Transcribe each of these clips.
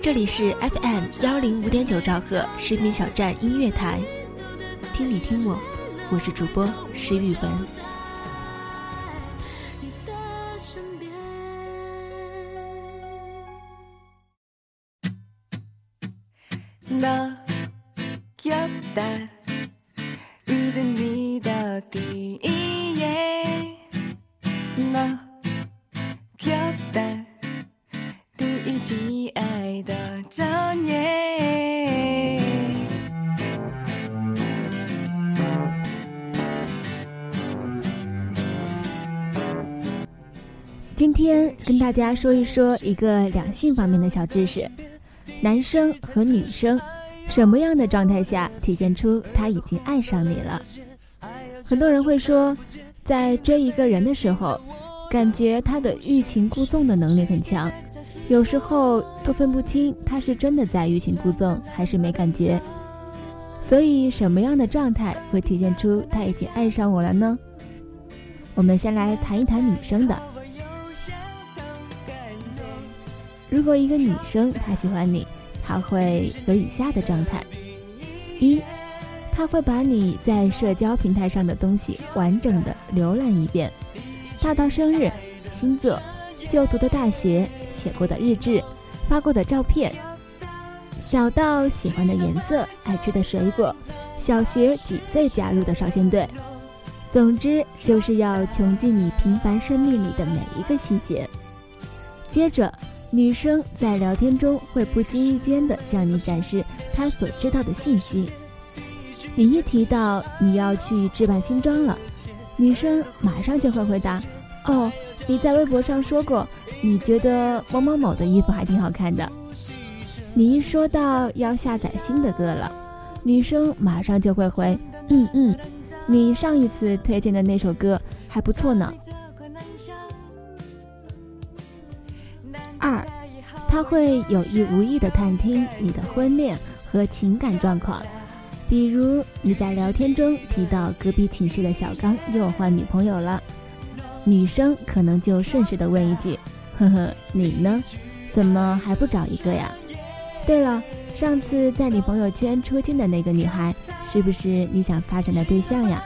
这里是 FM 幺零五点九兆赫视频小站音乐台，听你听我，我是主播石宇文。今天跟大家说一说一个两性方面的小知识：男生和女生什么样的状态下体现出他已经爱上你了？很多人会说，在追一个人的时候，感觉他的欲擒故纵的能力很强，有时候都分不清他是真的在欲擒故纵还是没感觉。所以，什么样的状态会体现出他已经爱上我了呢？我们先来谈一谈女生的。如果一个女生她喜欢你，她会有以下的状态：一，她会把你在社交平台上的东西完整的浏览一遍，大到生日、星座、就读的大学、写过的日志、发过的照片，小到喜欢的颜色、爱吃的水果、小学几岁加入的少先队，总之就是要穷尽你平凡生命里的每一个细节。接着。女生在聊天中会不经意间的向你展示她所知道的信息。你一提到你要去置办新装了，女生马上就会回答：“哦，你在微博上说过，你觉得某某某的衣服还挺好看的。”你一说到要下载新的歌了，女生马上就会回：“嗯嗯，你上一次推荐的那首歌还不错呢。”他会有意无意的探听你的婚恋和情感状况，比如你在聊天中提到隔壁寝室的小刚又换女朋友了，女生可能就顺势的问一句：“呵呵，你呢？怎么还不找一个呀？”对了，上次在你朋友圈出镜的那个女孩，是不是你想发展的对象呀？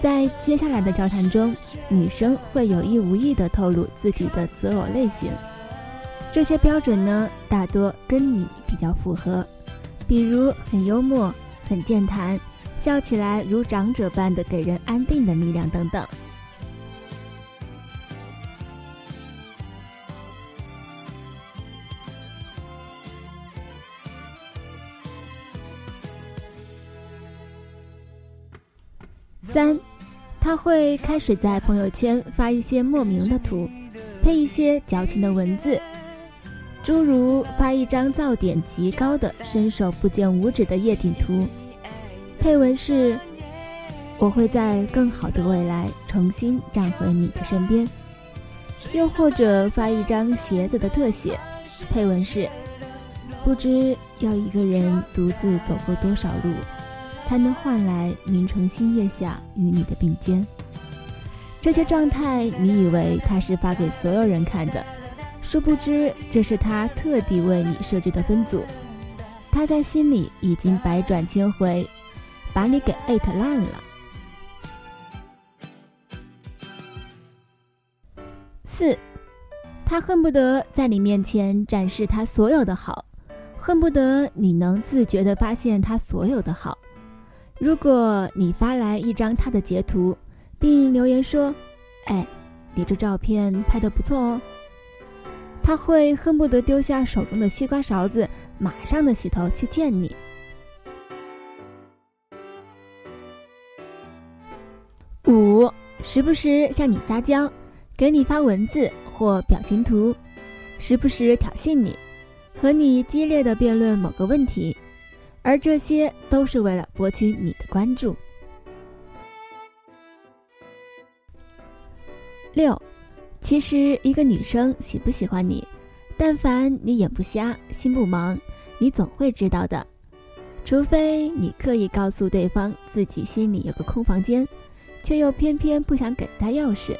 在接下来的交谈中，女生会有意无意的透露自己的择偶类型。这些标准呢，大多跟你比较符合，比如很幽默、很健谈，笑起来如长者般的给人安定的力量等等。三，他会开始在朋友圈发一些莫名的图，配一些矫情的文字。诸如发一张噪点极高的伸手不见五指的夜景图，配文是“我会在更好的未来重新站回你的身边”，又或者发一张鞋子的特写，配文是“不知要一个人独自走过多少路，才能换来明城星月下与你的并肩”。这些状态，你以为他是发给所有人看的？殊不知，这是他特地为你设置的分组，他在心里已经百转千回，把你给艾特烂了。四，他恨不得在你面前展示他所有的好，恨不得你能自觉地发现他所有的好。如果你发来一张他的截图，并留言说：“哎，你这照片拍得不错哦。”他会恨不得丢下手中的西瓜勺子，马上的洗头去见你。五，时不时向你撒娇，给你发文字或表情图，时不时挑衅你，和你激烈的辩论某个问题，而这些都是为了博取你的关注。六。其实，一个女生喜不喜欢你，但凡你眼不瞎、心不盲，你总会知道的。除非你刻意告诉对方自己心里有个空房间，却又偏偏不想给他钥匙。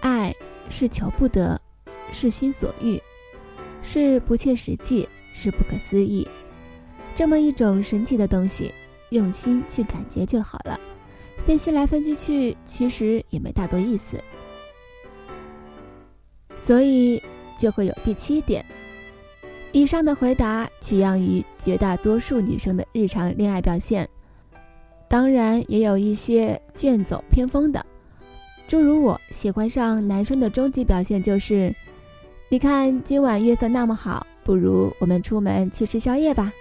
爱是求不得，是心所欲，是不切实际，是不可思议。这么一种神奇的东西，用心去感觉就好了。分析来分析去，其实也没大多意思。所以就会有第七点。以上的回答取样于绝大多数女生的日常恋爱表现，当然也有一些剑走偏锋的，诸如我喜欢上男生的终极表现就是：你看今晚月色那么好，不如我们出门去吃宵夜吧。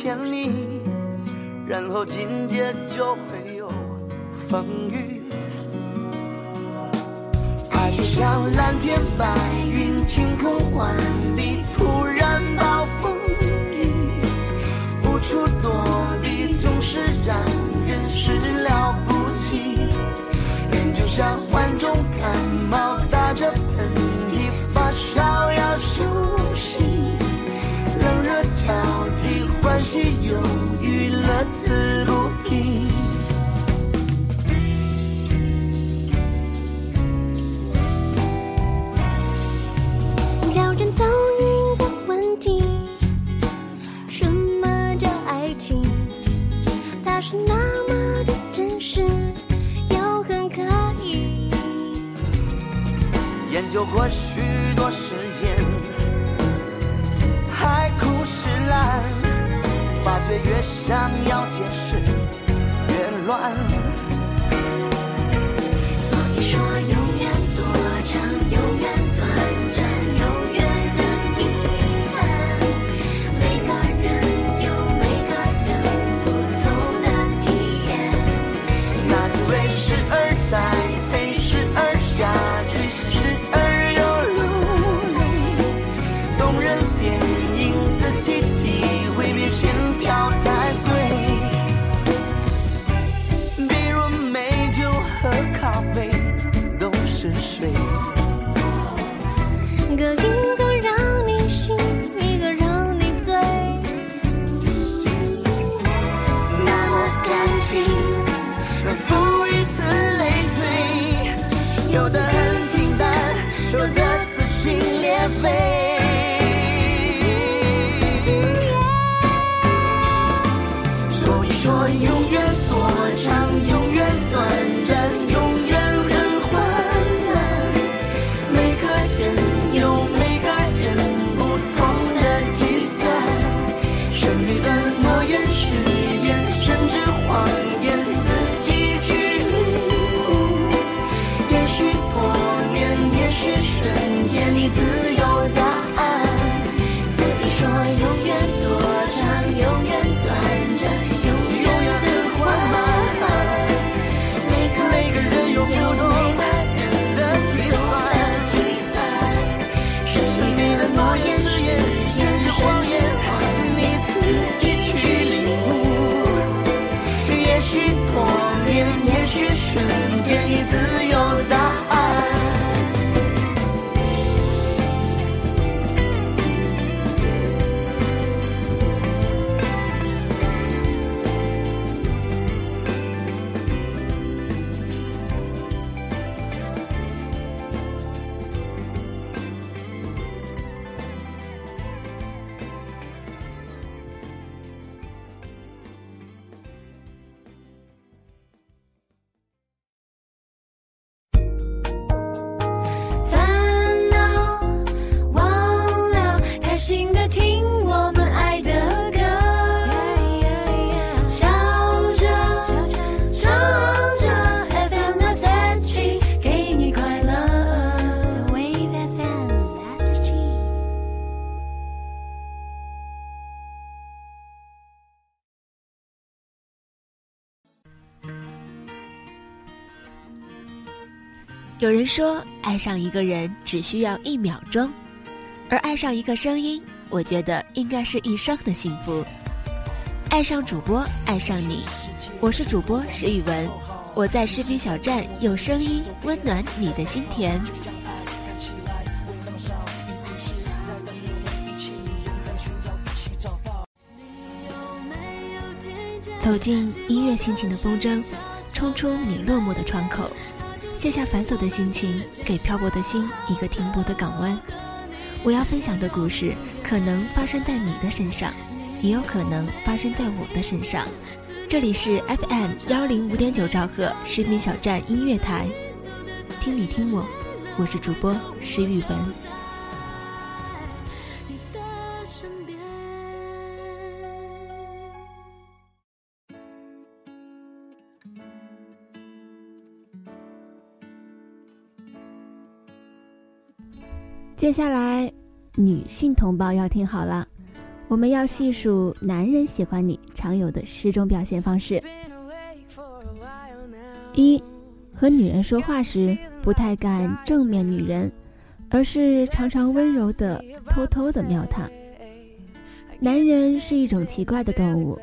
甜蜜，然后紧接就会有风雨。爱就像蓝天白云，晴空万里，突然暴风雨，无处躲避，总是让人始料不及。人就像患重感冒，打着是，忧郁，乐此不疲。叫人头晕的问题：什么叫爱情？它是那么的真实，又很可疑。研究过许多实验，越想要解释越乱。是水。各一个让你醒，一个让你醉。那么感情，负一次累赘，有的很平淡，有的撕心裂肺。所以说，永远有人说，爱上一个人只需要一秒钟，而爱上一个声音，我觉得应该是一生的幸福。爱上主播，爱上你，我是主播石宇文，我在视频小站用声音温暖你的心田。走进音乐心情的风筝，冲出你落寞的窗口，卸下繁琐的心情，给漂泊的心一个停泊的港湾。我要分享的故事，可能发生在你的身上，也有可能发生在我的身上。这里是 FM 幺零五点九兆赫视频小站音乐台，听你听我，我是主播石宇文。接下来，女性同胞要听好了，我们要细数男人喜欢你常有的十种表现方式。一，和女人说话时不太敢正面女人，而是常常温柔的偷偷的瞄她。男人是一种奇怪的动物，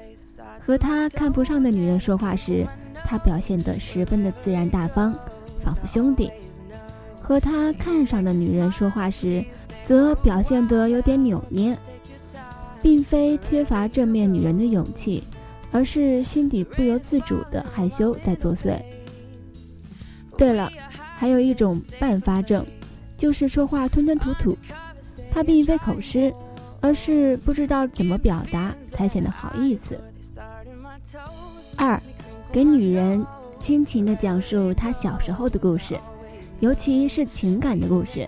和他看不上的女人说话时，他表现得十分的自然大方，仿佛兄弟；和他看上的女人说话时，则表现得有点扭捏，并非缺乏正面女人的勇气，而是心底不由自主的害羞在作祟。对了，还有一种半发症，就是说话吞吞吐吐，他并非口吃。而是不知道怎么表达才显得好意思。二，给女人倾情地讲述她小时候的故事，尤其是情感的故事。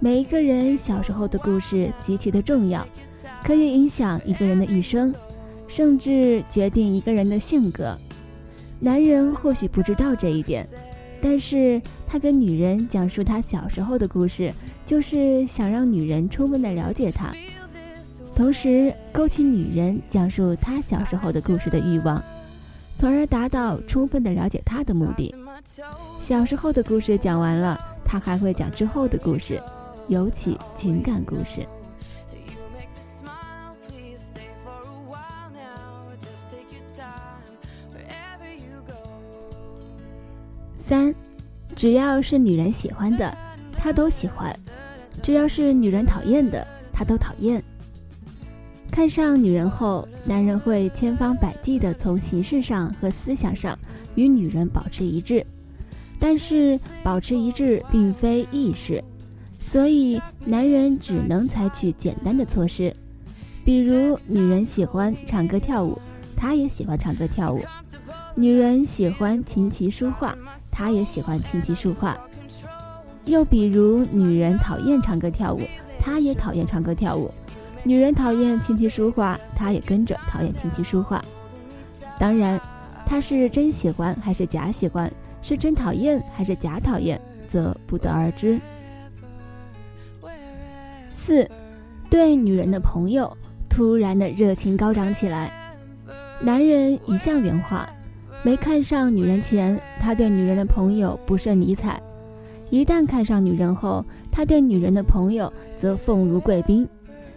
每一个人小时候的故事极其的重要，可以影响一个人的一生，甚至决定一个人的性格。男人或许不知道这一点，但是他跟女人讲述他小时候的故事，就是想让女人充分的了解他。同时勾起女人讲述她小时候的故事的欲望，从而达到充分的了解他的目的。小时候的故事讲完了，他还会讲之后的故事，尤其情感故事。三，只要是女人喜欢的，他都喜欢；只要是女人讨厌的，他都讨厌。看上女人后，男人会千方百计地从形式上和思想上与女人保持一致，但是保持一致并非易事，所以男人只能采取简单的措施，比如女人喜欢唱歌跳舞，他也喜欢唱歌跳舞；女人喜欢琴棋书画，他也喜欢琴棋书画；又比如女人讨厌唱歌跳舞，他也讨厌唱歌跳舞。女人讨厌琴棋书画，他也跟着讨厌琴棋书画。当然，他是真喜欢还是假喜欢，是真讨厌还是假讨厌，则不得而知。四，对女人的朋友突然的热情高涨起来。男人一向圆滑，没看上女人前，他对女人的朋友不甚理睬；一旦看上女人后，他对女人的朋友则奉如贵宾。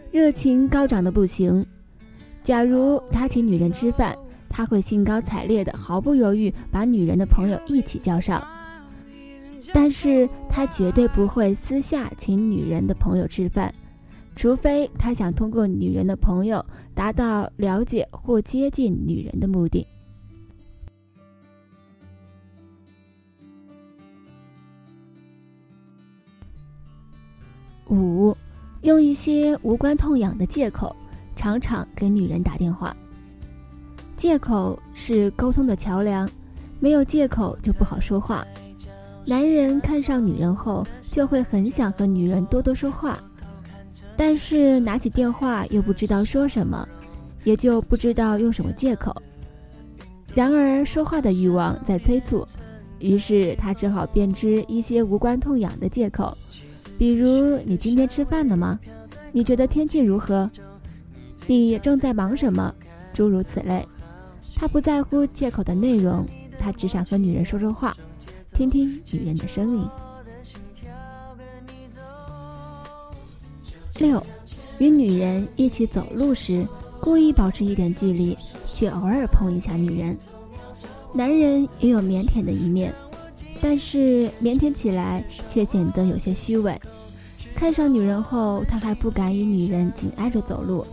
热情高涨的不行。假如他请女人吃饭，他会兴高采烈的、毫不犹豫把女人的朋友一起叫上。但是他绝对不会私下请女人的朋友吃饭，除非他想通过女人的朋友达到了解或接近女人的目的。五。用一些无关痛痒的借口，常常给女人打电话。借口是沟通的桥梁，没有借口就不好说话。男人看上女人后，就会很想和女人多多说话，但是拿起电话又不知道说什么，也就不知道用什么借口。然而说话的欲望在催促，于是他只好编织一些无关痛痒的借口。比如，你今天吃饭了吗？你觉得天气如何？你正在忙什么？诸如此类。他不在乎借口的内容他只想和女人说说话听听女人的声音。六与女人一起走路时故意保持一点距离却偶尔碰一下女人。男人也有腼腆的一面但是腼腆起来却显得有些虚伪。看上女人后他还不敢与女人紧挨着走路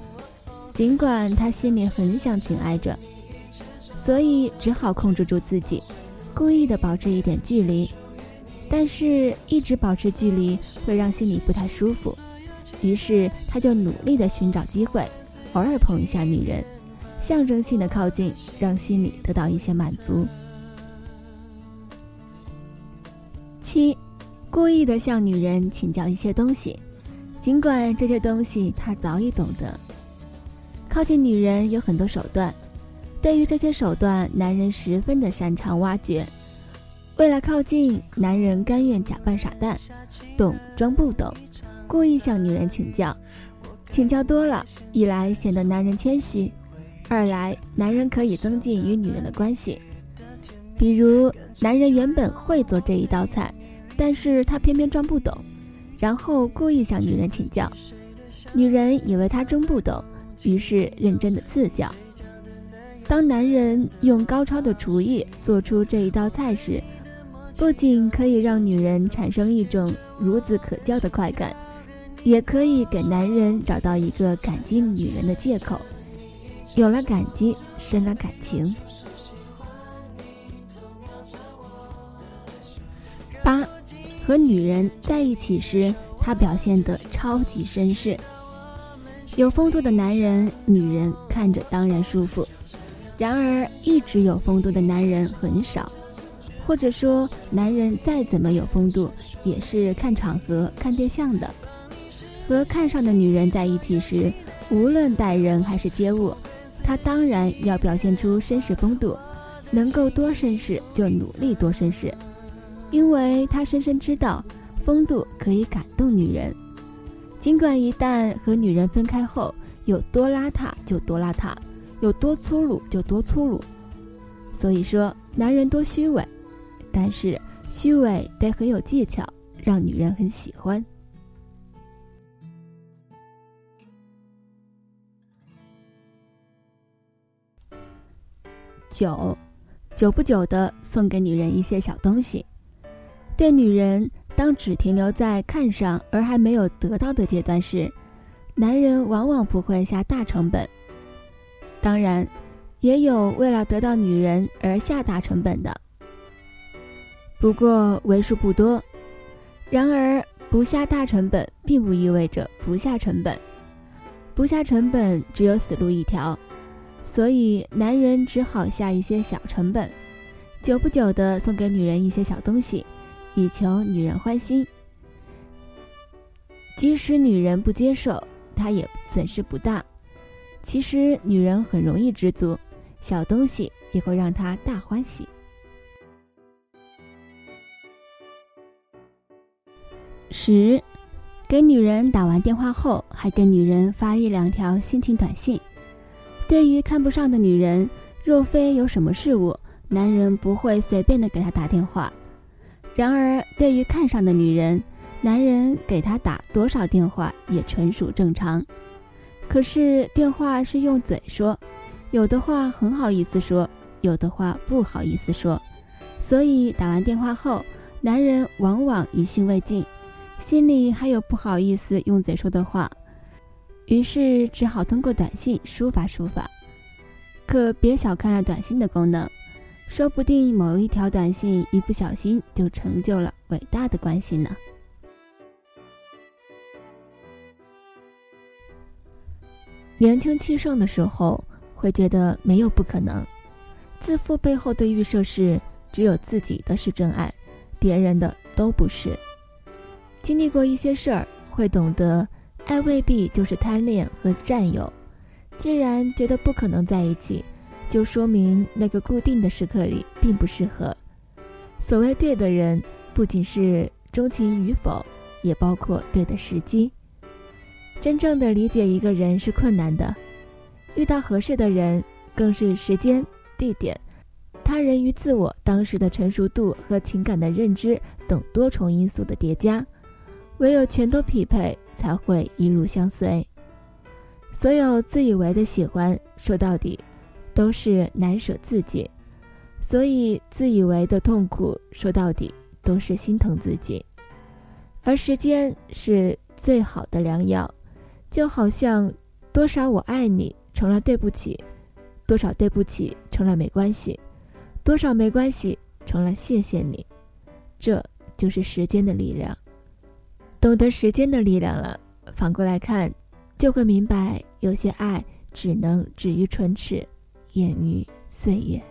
尽管他心里很想紧挨着所以只好控制住自己，故意的保持一点距离。但是，一直保持距离会让心里不太舒服，于是他就努力的寻找机会，偶尔碰一下女人，象征性的靠近，让心里得到一些满足。七，故意的向女人请教一些东西，尽管这些东西他早已懂得。靠近女人有很多手段，对于这些手段，男人十分的擅长挖掘。为了靠近，男人甘愿假扮傻蛋，懂装不懂，故意向女人请教。请教多了，一来显得男人谦虚，二来男人可以增进与女人的关系。比如，男人原本会做这一道菜，但是他偏偏装不懂，然后故意向女人请教。女人以为他真不懂，于是认真的赐教。当男人用高超的厨艺做出这一道菜时，不仅可以让女人产生一种孺子可教的快感，也可以给男人找到一个感激女人的借口。有了感激，深了感情。八，和女人在一起时，他表现得超级绅士。有风度的男人，女人看着当然舒服。然而，一直有风度的男人很少。或者说，男人再怎么有风度，也是看场合、看对象的。和看上的女人在一起时，无论待人还是接物，他当然要表现出绅士风度，能够多绅士就努力多绅士，因为他深深知道，风度可以感动女人。尽管一旦和女人分开后，有多邋遢就多邋遢，有多粗鲁就多粗鲁。所以说，男人多虚伪。但是虚伪得很有技巧，让女人很喜欢。九，久不久的送给女人一些小东西。对女人，当只停留在看上而还没有得到的阶段时，男人往往不会下大成本。当然，也有为了得到女人而下大成本的。不过为数不多，然而不下大成本并不意味着不下成本，不下成本只有死路一条，所以男人只好下一些小成本，久不久的送给女人一些小东西，以求女人欢心。即使女人不接受，他也损失不大。其实女人很容易知足，小东西也会让她大欢喜。十，给女人打完电话后，还给女人发一两条心情短信。对于看不上的女人，若非有什么事物，男人不会随便的给她打电话。然而，对于看上的女人，男人给她打多少电话也纯属正常。可是，电话是用嘴说，有的话很好意思说，有的话不好意思说，所以打完电话后，男人往往余兴未尽。心里还有不好意思用嘴说的话，于是只好通过短信抒发抒发。可别小看了短信的功能，说不定某一条短信一不小心就成就了伟大的关系呢。年轻气盛的时候，会觉得没有不可能，自负背后的预设是只有自己的是真爱，别人的都不是。经历过一些事儿，会懂得，爱未必就是贪恋和占有。既然觉得不可能在一起，就说明那个固定的时刻里并不适合。所谓对的人，不仅是钟情与否，也包括对的时机。真正的理解一个人是困难的，遇到合适的人，更是时间、地点、他人与自我当时的成熟度和情感的认知等多重因素的叠加。唯有全都匹配，才会一路相随。所有自以为的喜欢，说到底，都是难舍自己；所以自以为的痛苦，说到底，都是心疼自己。而时间是最好的良药，就好像多少我爱你成了对不起，多少对不起成了没关系，多少没关系成了谢谢你。这就是时间的力量。懂得时间的力量了，反过来看，就会明白，有些爱只能止于唇齿，掩于岁月。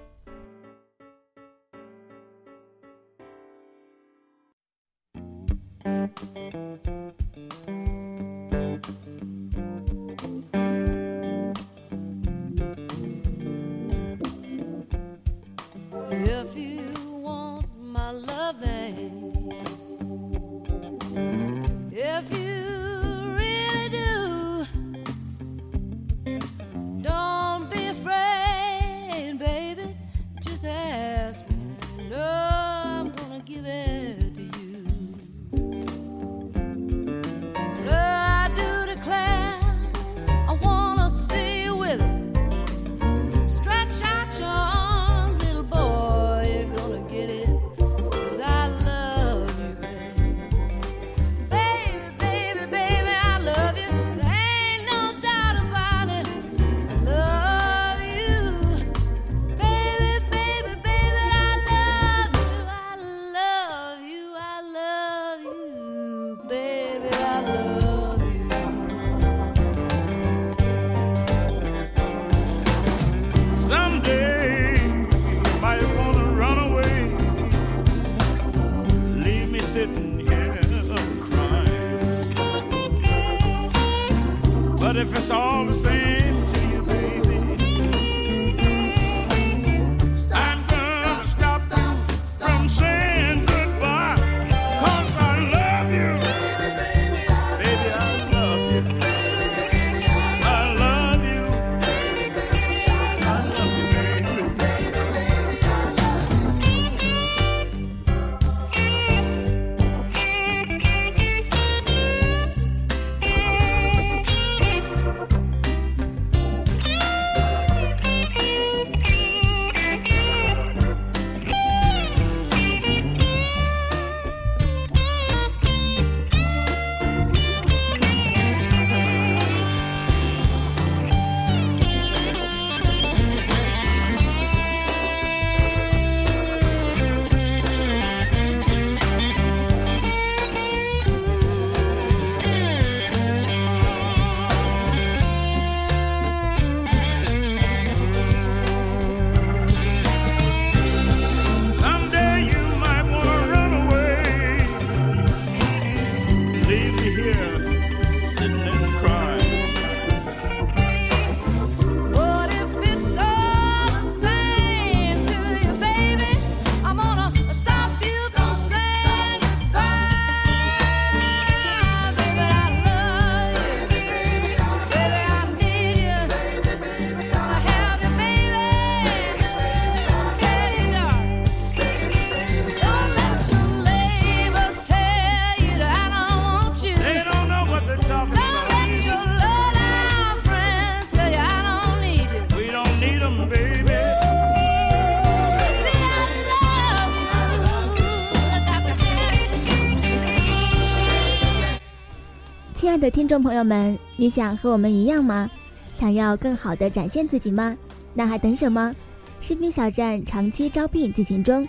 爱的听众朋友们，你想和我们一样吗？想要更好的展现自己吗？那还等什么？视频小站长期招聘进行中，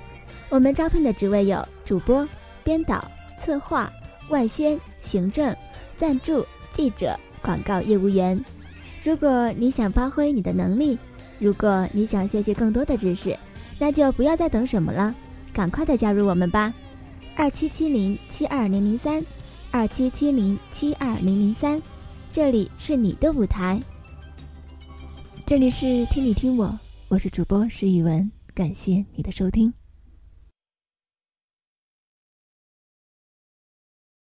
我们招聘的职位有主播、编导、策划、外宣、行政、赞助、记者、广告业务员。如果你想发挥你的能力，如果你想学习更多的知识，那就不要再等什么了，赶快的加入我们吧！二七七零七二零零三。二七七零七二零零三，这里是你的舞台。这里是听你听我，我是主播石宇文，感谢你的收听。